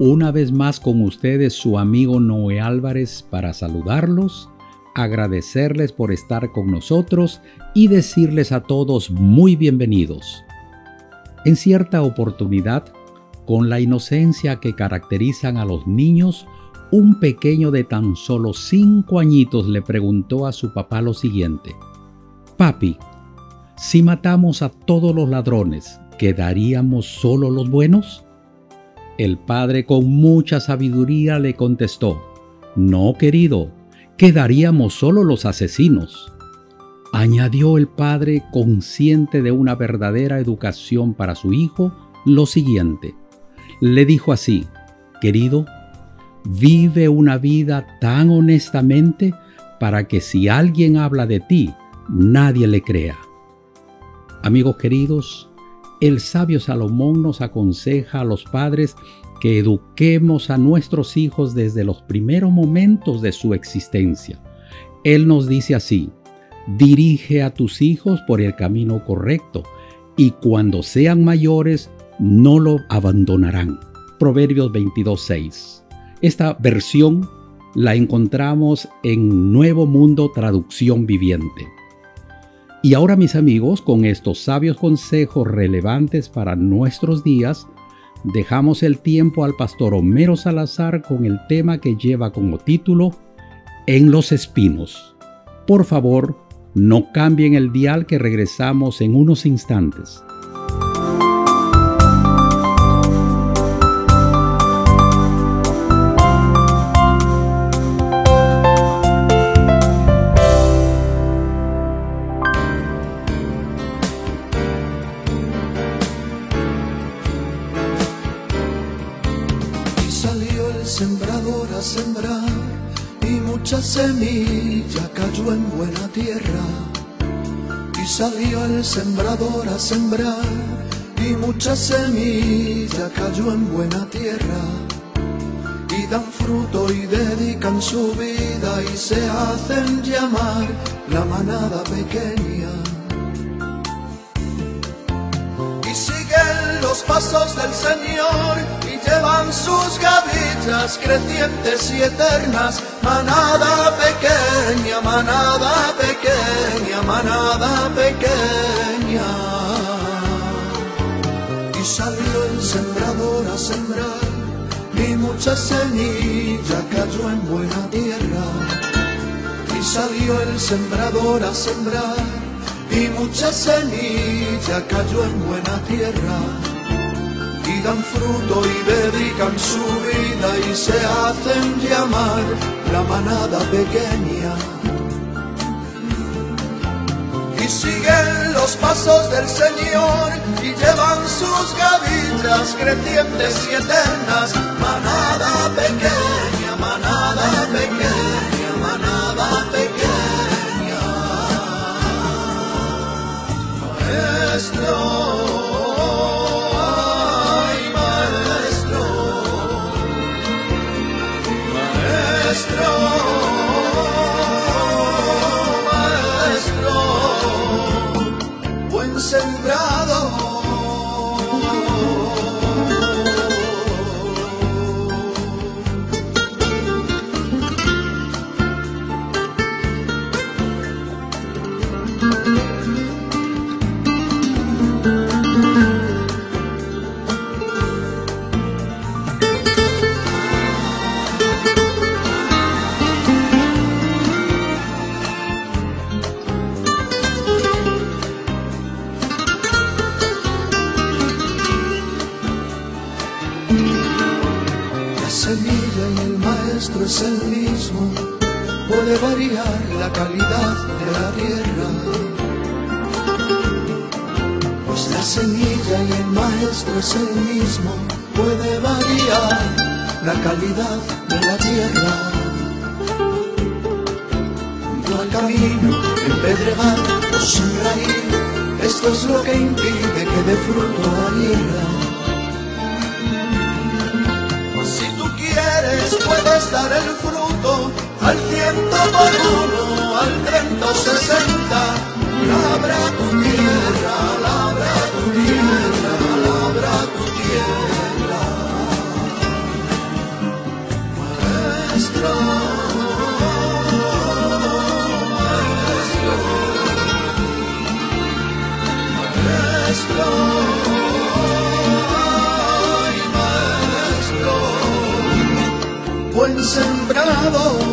Una vez más con ustedes su amigo Noé Álvarez para saludarlos, agradecerles por estar con nosotros y decirles a todos muy bienvenidos. En cierta oportunidad, con la inocencia que caracterizan a los niños, un pequeño de tan solo cinco añitos le preguntó a su papá lo siguiente, Papi, si matamos a todos los ladrones, ¿quedaríamos solo los buenos? El padre con mucha sabiduría le contestó, No, querido, quedaríamos solo los asesinos. Añadió el padre, consciente de una verdadera educación para su hijo, lo siguiente. Le dijo así, Querido, vive una vida tan honestamente para que si alguien habla de ti, nadie le crea. Amigos queridos, el sabio Salomón nos aconseja a los padres que eduquemos a nuestros hijos desde los primeros momentos de su existencia. Él nos dice así, dirige a tus hijos por el camino correcto y cuando sean mayores no lo abandonarán. Proverbios 22.6. Esta versión la encontramos en Nuevo Mundo Traducción Viviente. Y ahora mis amigos, con estos sabios consejos relevantes para nuestros días, dejamos el tiempo al pastor Homero Salazar con el tema que lleva como título En los espinos. Por favor, no cambien el dial que regresamos en unos instantes. Semilla cayó en buena tierra y salió el sembrador a sembrar y mucha semilla cayó en buena tierra y dan fruto y dedican su vida y se hacen llamar la manada pequeña. Y siguen los pasos del Señor y llevan sus gavillas crecientes y eternas manada pequeña, manada pequeña, manada pequeña. Y salió el sembrador a sembrar, y mucha semilla cayó en buena tierra. Y salió el sembrador a sembrar, y mucha semilla cayó en buena tierra dan fruto y dedican su vida y se hacen llamar la manada pequeña. Y siguen los pasos del Señor y llevan sus gavillas crecientes y eternas, manada pequeña, manada pequeña, manada pequeña. Maestro. La calidad de la tierra. al camino, en pedregal o sembradío, esto es lo que impide que dé fruto la tierra. Pues si tú quieres, puedes dar el fruto al ciento por uno, al treinta o sesenta, parado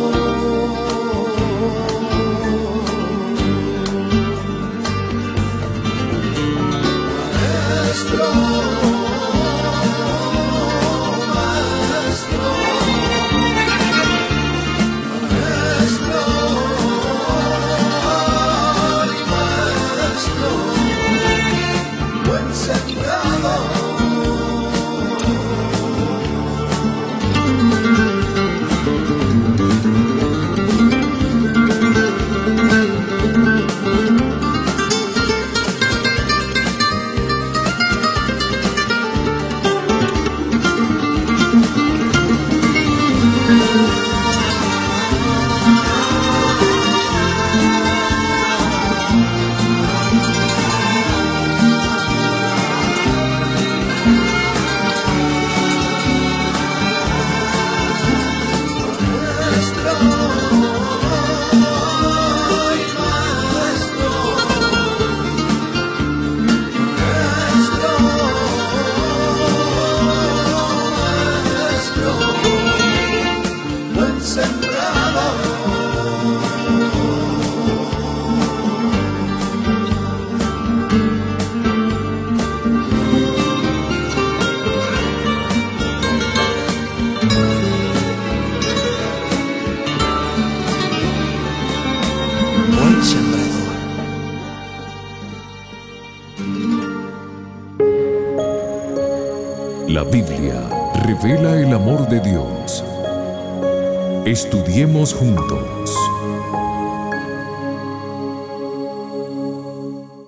Estudiemos juntos.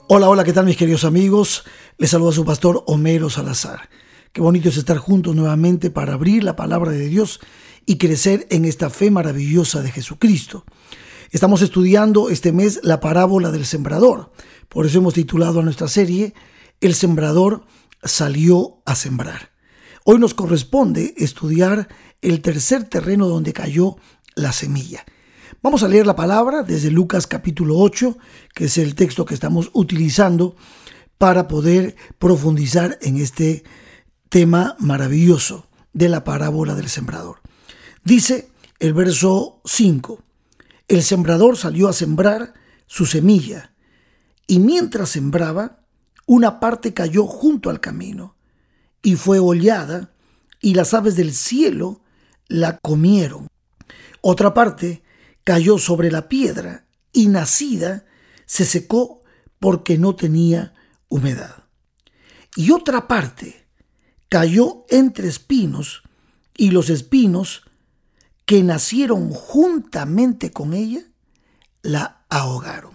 Hola, hola, ¿qué tal mis queridos amigos? Les saluda su pastor Homero Salazar. Qué bonito es estar juntos nuevamente para abrir la palabra de Dios y crecer en esta fe maravillosa de Jesucristo. Estamos estudiando este mes la parábola del sembrador. Por eso hemos titulado a nuestra serie El sembrador salió a sembrar. Hoy nos corresponde estudiar el tercer terreno donde cayó la semilla. Vamos a leer la palabra desde Lucas capítulo 8, que es el texto que estamos utilizando para poder profundizar en este tema maravilloso de la parábola del sembrador. Dice el verso 5, el sembrador salió a sembrar su semilla y mientras sembraba, una parte cayó junto al camino y fue hollada y las aves del cielo la comieron. Otra parte cayó sobre la piedra y nacida se secó porque no tenía humedad. Y otra parte cayó entre espinos y los espinos que nacieron juntamente con ella, la ahogaron.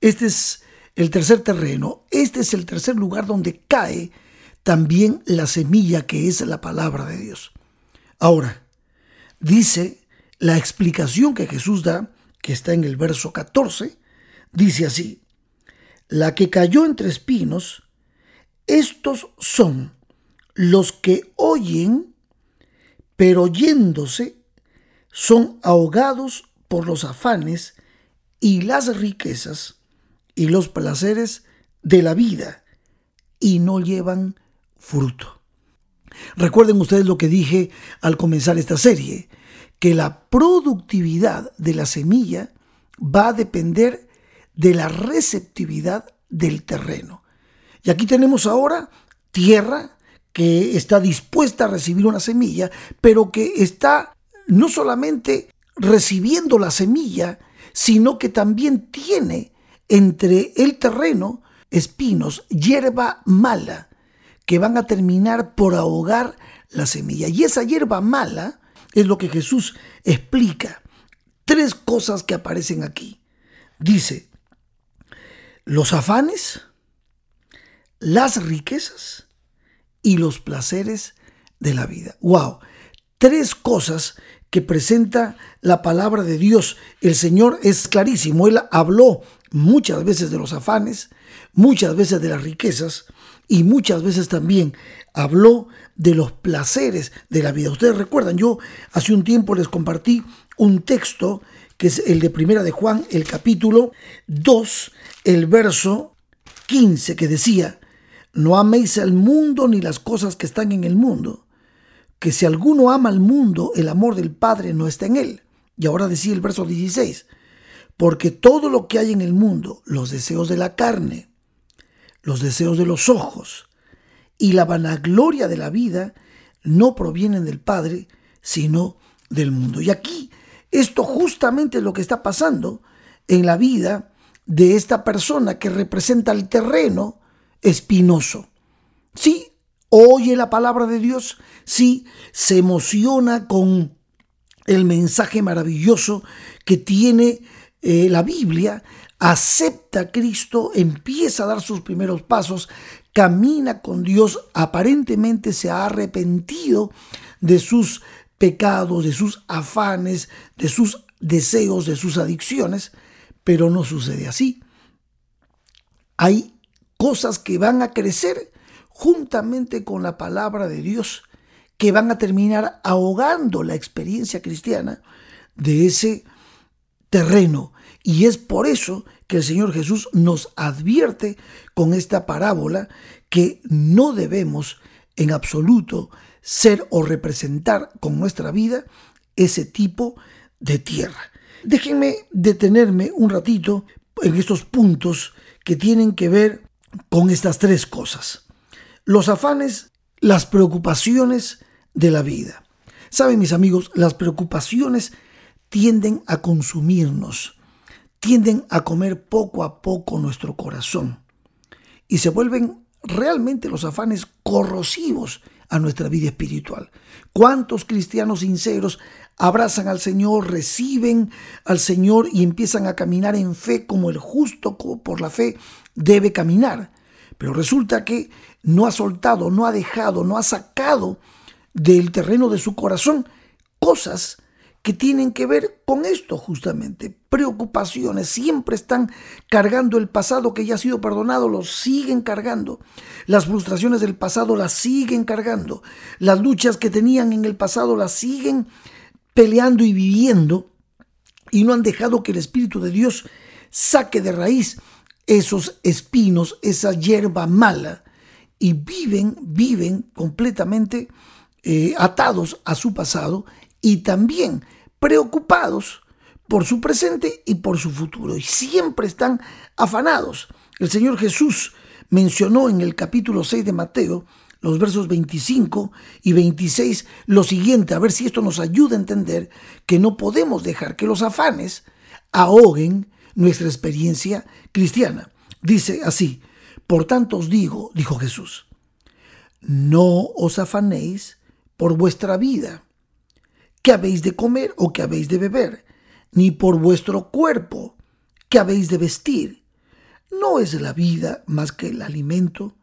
Este es el tercer terreno, este es el tercer lugar donde cae también la semilla que es la palabra de Dios. Ahora, dice la explicación que Jesús da, que está en el verso 14, dice así, la que cayó entre espinos, estos son los que oyen, pero oyéndose son ahogados por los afanes y las riquezas y los placeres de la vida y no llevan fruto. Recuerden ustedes lo que dije al comenzar esta serie, que la productividad de la semilla va a depender de la receptividad del terreno. Y aquí tenemos ahora tierra que está dispuesta a recibir una semilla, pero que está no solamente recibiendo la semilla, sino que también tiene entre el terreno espinos, hierba mala, que van a terminar por ahogar la semilla. Y esa hierba mala es lo que Jesús explica. tres cosas que aparecen aquí. Dice, los afanes, las riquezas y los placeres de la vida. ¡Wow! Tres cosas que presenta la palabra de Dios. El Señor es clarísimo. Él habló muchas veces de los afanes, muchas veces de las riquezas y muchas veces también habló de los placeres de la vida. Ustedes recuerdan, yo hace un tiempo les compartí un texto que es el de Primera de Juan, el capítulo 2, el verso 15, que decía, no améis al mundo ni las cosas que están en el mundo, que si alguno ama al mundo, el amor del Padre no está en él. Y ahora decía el verso 16, porque todo lo que hay en el mundo, los deseos de la carne, los deseos de los ojos y la vanagloria de la vida, no provienen del Padre, sino del mundo. Y aquí esto justamente es lo que está pasando en la vida de esta persona que representa el terreno espinoso. Sí, oye la palabra de Dios, sí, se emociona con el mensaje maravilloso que tiene eh, la Biblia, acepta a Cristo, empieza a dar sus primeros pasos, camina con Dios, aparentemente se ha arrepentido de sus pecados, de sus afanes, de sus deseos, de sus adicciones, pero no sucede así. Hay cosas que van a crecer juntamente con la palabra de Dios, que van a terminar ahogando la experiencia cristiana de ese terreno. Y es por eso que el Señor Jesús nos advierte con esta parábola que no debemos en absoluto ser o representar con nuestra vida ese tipo de tierra. Déjenme detenerme un ratito en estos puntos que tienen que ver con estas tres cosas. Los afanes, las preocupaciones de la vida. Saben mis amigos, las preocupaciones tienden a consumirnos, tienden a comer poco a poco nuestro corazón y se vuelven realmente los afanes corrosivos a nuestra vida espiritual. ¿Cuántos cristianos sinceros abrazan al Señor, reciben al Señor y empiezan a caminar en fe como el justo por la fe debe caminar? Pero resulta que no ha soltado, no ha dejado, no ha sacado del terreno de su corazón cosas que tienen que ver con esto justamente. Preocupaciones, siempre están cargando el pasado que ya ha sido perdonado, lo siguen cargando. Las frustraciones del pasado las siguen cargando. Las luchas que tenían en el pasado las siguen peleando y viviendo y no han dejado que el Espíritu de Dios saque de raíz esos espinos, esa hierba mala y viven, viven completamente eh, atados a su pasado y también preocupados por su presente y por su futuro. Y siempre están afanados. El Señor Jesús mencionó en el capítulo 6 de Mateo, los versos 25 y 26, lo siguiente, a ver si esto nos ayuda a entender que no podemos dejar que los afanes ahoguen nuestra experiencia cristiana. Dice así, por tanto os digo, dijo Jesús, no os afanéis por vuestra vida ¿Qué habéis de comer o qué habéis de beber, ni por vuestro cuerpo, ¿qué habéis de vestir. ¿No es la vida más que el alimento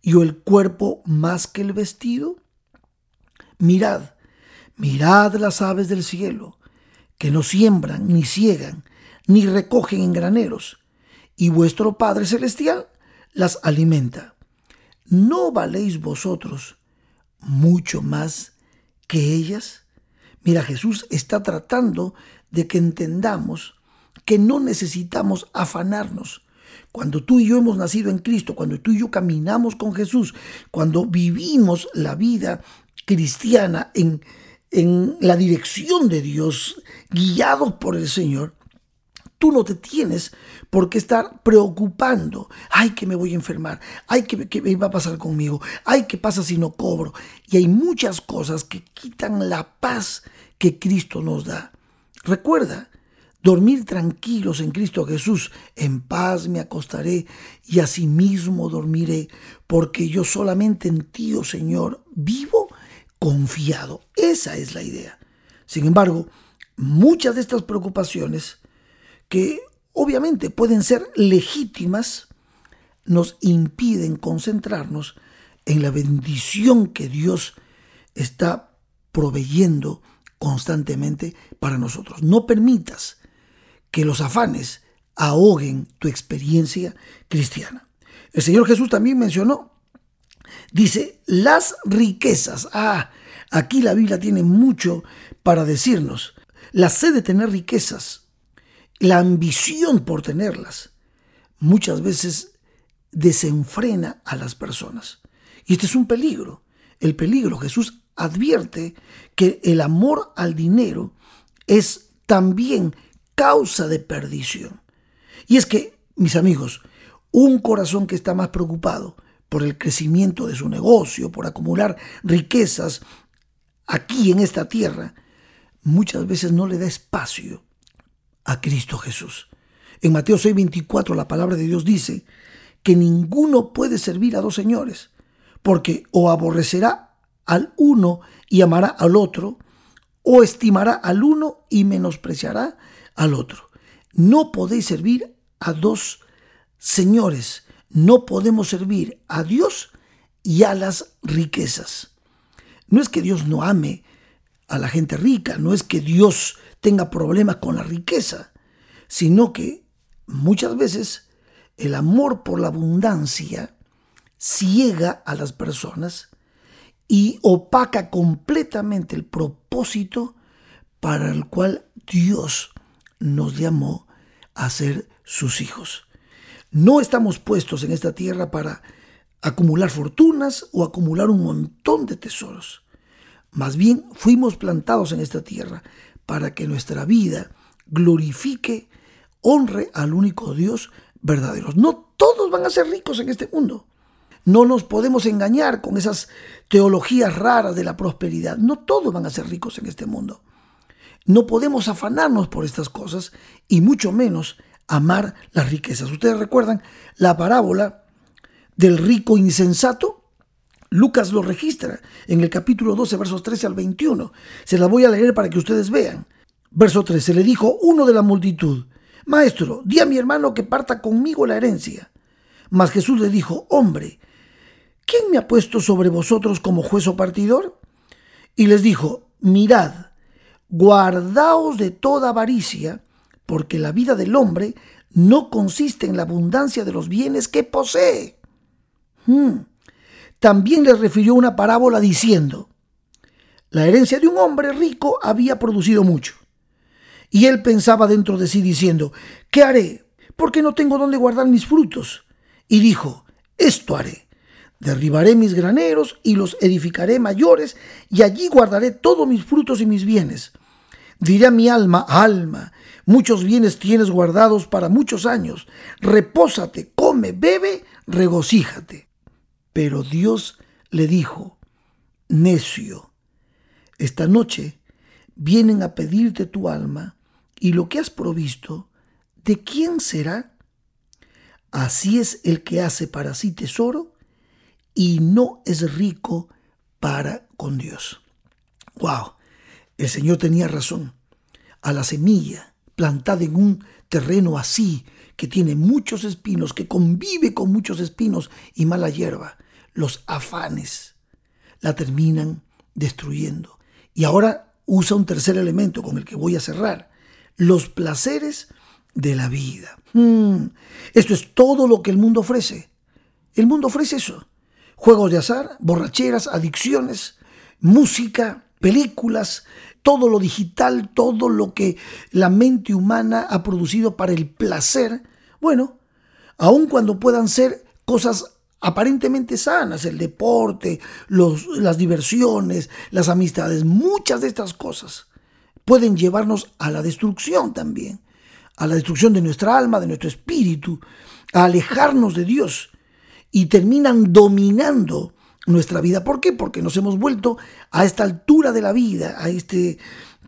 y el cuerpo más que el vestido? Mirad, mirad las aves del cielo, que no siembran, ni ciegan, ni recogen en graneros, y vuestro Padre Celestial las alimenta. ¿No valéis vosotros mucho más que ellas? Mira, Jesús está tratando de que entendamos que no necesitamos afanarnos. Cuando tú y yo hemos nacido en Cristo, cuando tú y yo caminamos con Jesús, cuando vivimos la vida cristiana en, en la dirección de Dios, guiados por el Señor, Tú no te tienes por qué estar preocupando. Ay, que me voy a enfermar. Ay, que, que me va a pasar conmigo. Ay, ¿qué pasa si no cobro? Y hay muchas cosas que quitan la paz que Cristo nos da. Recuerda, dormir tranquilos en Cristo Jesús, en paz me acostaré y asimismo dormiré, porque yo solamente en ti, oh Señor, vivo confiado. Esa es la idea. Sin embargo, muchas de estas preocupaciones, que obviamente pueden ser legítimas, nos impiden concentrarnos en la bendición que Dios está proveyendo constantemente para nosotros. No permitas que los afanes ahoguen tu experiencia cristiana. El Señor Jesús también mencionó, dice, las riquezas. Ah, aquí la Biblia tiene mucho para decirnos. La sed de tener riquezas, la ambición por tenerlas, muchas veces desenfrena a las personas. Y este es un peligro. El peligro, Jesús advierte que el amor al dinero es también causa de perdición. Y es que, mis amigos, un corazón que está más preocupado por el crecimiento de su negocio, por acumular riquezas aquí en esta tierra, muchas veces no le da espacio a Cristo Jesús. En Mateo 6:24 la palabra de Dios dice que ninguno puede servir a dos señores, porque o aborrecerá al uno y amará al otro, o estimará al uno y menospreciará al otro. No podéis servir a dos señores, no podemos servir a Dios y a las riquezas. No es que Dios no ame a la gente rica, no es que Dios tenga problemas con la riqueza, sino que muchas veces el amor por la abundancia ciega a las personas y opaca completamente el propósito para el cual Dios nos llamó a ser sus hijos. No estamos puestos en esta tierra para acumular fortunas o acumular un montón de tesoros. Más bien fuimos plantados en esta tierra para que nuestra vida glorifique, honre al único Dios verdadero. No todos van a ser ricos en este mundo. No nos podemos engañar con esas teologías raras de la prosperidad. No todos van a ser ricos en este mundo. No podemos afanarnos por estas cosas y mucho menos amar las riquezas. Ustedes recuerdan la parábola del rico insensato. Lucas lo registra en el capítulo 12, versos 13 al 21. Se la voy a leer para que ustedes vean. Verso 13. Le dijo uno de la multitud, Maestro, di a mi hermano que parta conmigo la herencia. Mas Jesús le dijo, Hombre, ¿quién me ha puesto sobre vosotros como juez o partidor? Y les dijo, Mirad, guardaos de toda avaricia, porque la vida del hombre no consiste en la abundancia de los bienes que posee. Hmm. También les refirió una parábola diciendo, la herencia de un hombre rico había producido mucho. Y él pensaba dentro de sí diciendo, ¿qué haré? Porque no tengo dónde guardar mis frutos. Y dijo, esto haré. Derribaré mis graneros y los edificaré mayores, y allí guardaré todos mis frutos y mis bienes. Diré a mi alma, alma, muchos bienes tienes guardados para muchos años. Repósate, come, bebe, regocíjate. Pero Dios le dijo, necio, esta noche vienen a pedirte tu alma y lo que has provisto, ¿de quién será? Así es el que hace para sí tesoro y no es rico para con Dios. ¡Wow! El Señor tenía razón. A la semilla plantada en un terreno así, que tiene muchos espinos, que convive con muchos espinos y mala hierba, los afanes la terminan destruyendo. Y ahora usa un tercer elemento con el que voy a cerrar, los placeres de la vida. Hmm, esto es todo lo que el mundo ofrece. El mundo ofrece eso. Juegos de azar, borracheras, adicciones, música, películas, todo lo digital, todo lo que la mente humana ha producido para el placer, bueno, aun cuando puedan ser cosas aparentemente sanas, el deporte, los, las diversiones, las amistades, muchas de estas cosas pueden llevarnos a la destrucción también, a la destrucción de nuestra alma, de nuestro espíritu, a alejarnos de Dios y terminan dominando nuestra vida. ¿Por qué? Porque nos hemos vuelto a esta altura de la vida, a este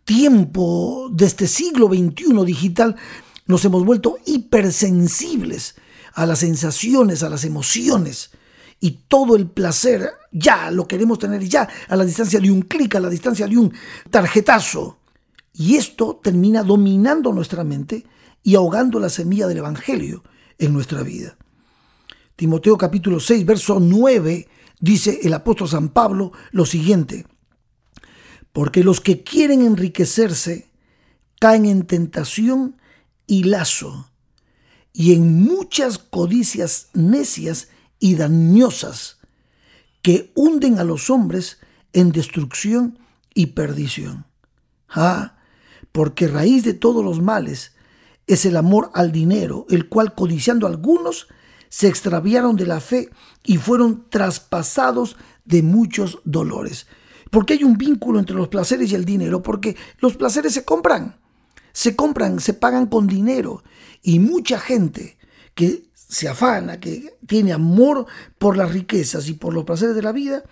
tiempo de este siglo XXI digital, nos hemos vuelto hipersensibles a las sensaciones, a las emociones y todo el placer ya lo queremos tener ya a la distancia de un clic, a la distancia de un tarjetazo. Y esto termina dominando nuestra mente y ahogando la semilla del Evangelio en nuestra vida. Timoteo capítulo 6, verso 9, dice el apóstol San Pablo lo siguiente, porque los que quieren enriquecerse caen en tentación y lazo y en muchas codicias necias y dañosas que hunden a los hombres en destrucción y perdición. Ah, porque raíz de todos los males es el amor al dinero, el cual codiciando algunos se extraviaron de la fe y fueron traspasados de muchos dolores. ¿Por qué hay un vínculo entre los placeres y el dinero? Porque los placeres se compran, se compran, se pagan con dinero. Y mucha gente que se afana, que tiene amor por las riquezas y por los placeres de la vida,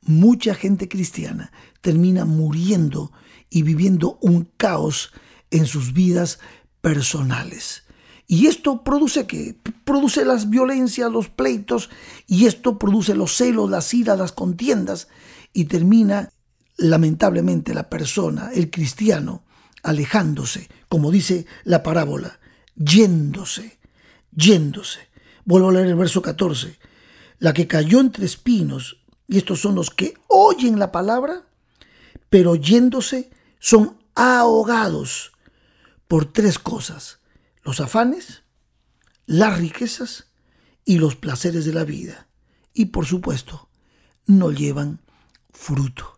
mucha gente cristiana termina muriendo y viviendo un caos en sus vidas personales. Y esto produce que produce las violencias, los pleitos, y esto produce los celos, las iras, las contiendas, y termina lamentablemente la persona, el cristiano, alejándose, como dice la parábola, yéndose, yéndose. Vuelvo a leer el verso 14. La que cayó entre espinos, y estos son los que oyen la palabra, pero yéndose son ahogados por tres cosas los afanes, las riquezas y los placeres de la vida. Y por supuesto, no llevan fruto.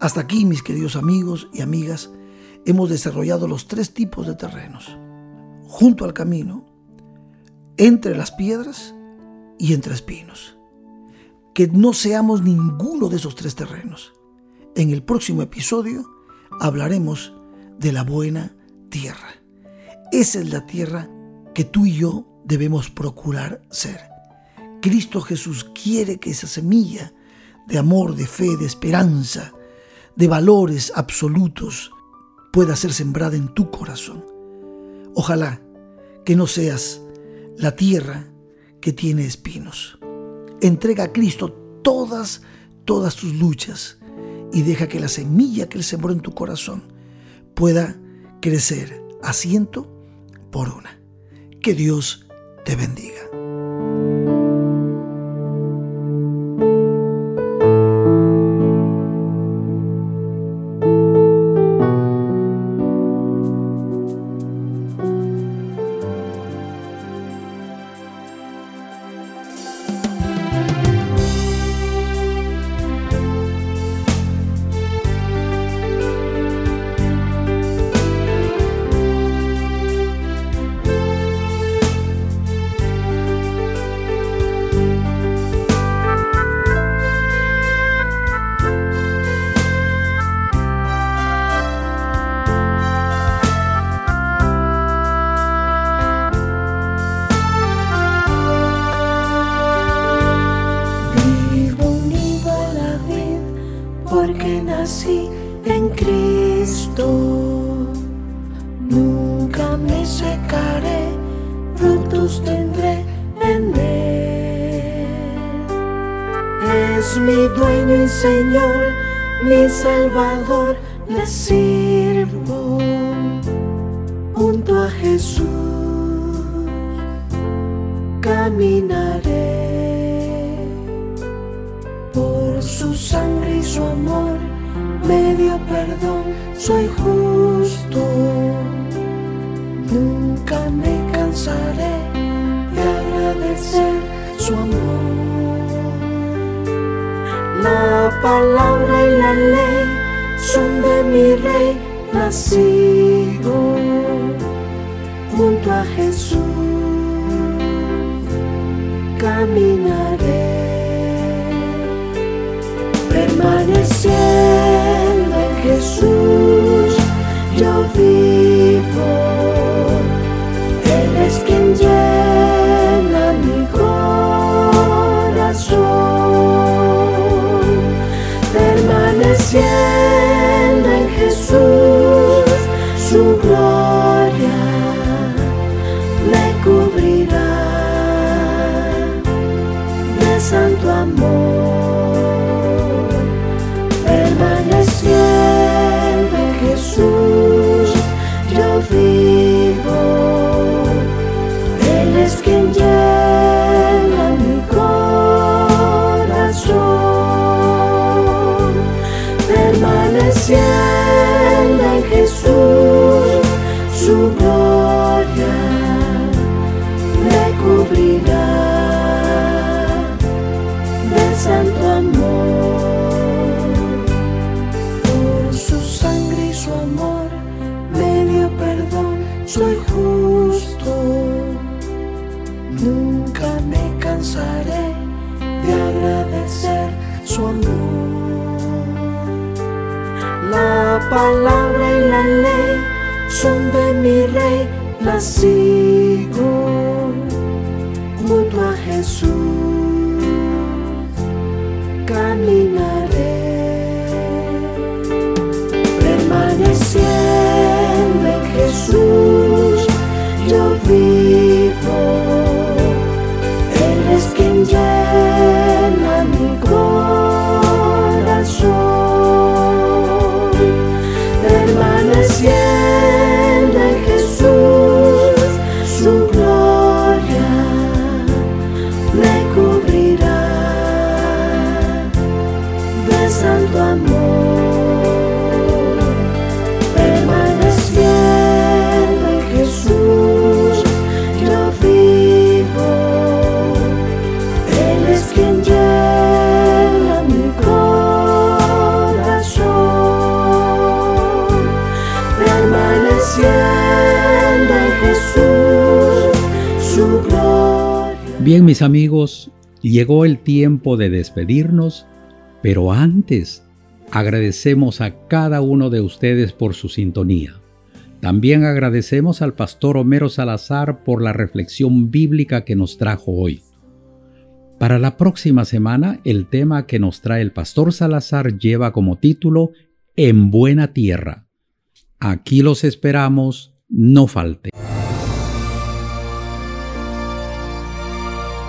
Hasta aquí, mis queridos amigos y amigas, hemos desarrollado los tres tipos de terrenos. Junto al camino, entre las piedras y entre espinos. Que no seamos ninguno de esos tres terrenos. En el próximo episodio hablaremos de la buena tierra. Esa es la tierra que tú y yo debemos procurar ser. Cristo Jesús quiere que esa semilla de amor, de fe, de esperanza, de valores absolutos pueda ser sembrada en tu corazón. Ojalá que no seas la tierra que tiene espinos. Entrega a Cristo todas, todas tus luchas y deja que la semilla que Él sembró en tu corazón pueda crecer a ciento por una. Que Dios te bendiga. Mi dueño y Señor, mi Salvador, le sirvo junto a Jesús. Caminaré por su sangre y su amor, me dio perdón, soy justo. Nunca me cansaré de agradecer su amor. La palabra y la ley son de mi rey nacido junto a Jesús. Caminaré Yo vivo, llegó el tiempo de despedirnos, pero antes agradecemos a cada uno de ustedes por su sintonía. También agradecemos al pastor Homero Salazar por la reflexión bíblica que nos trajo hoy. Para la próxima semana, el tema que nos trae el pastor Salazar lleva como título En buena tierra. Aquí los esperamos, no falte.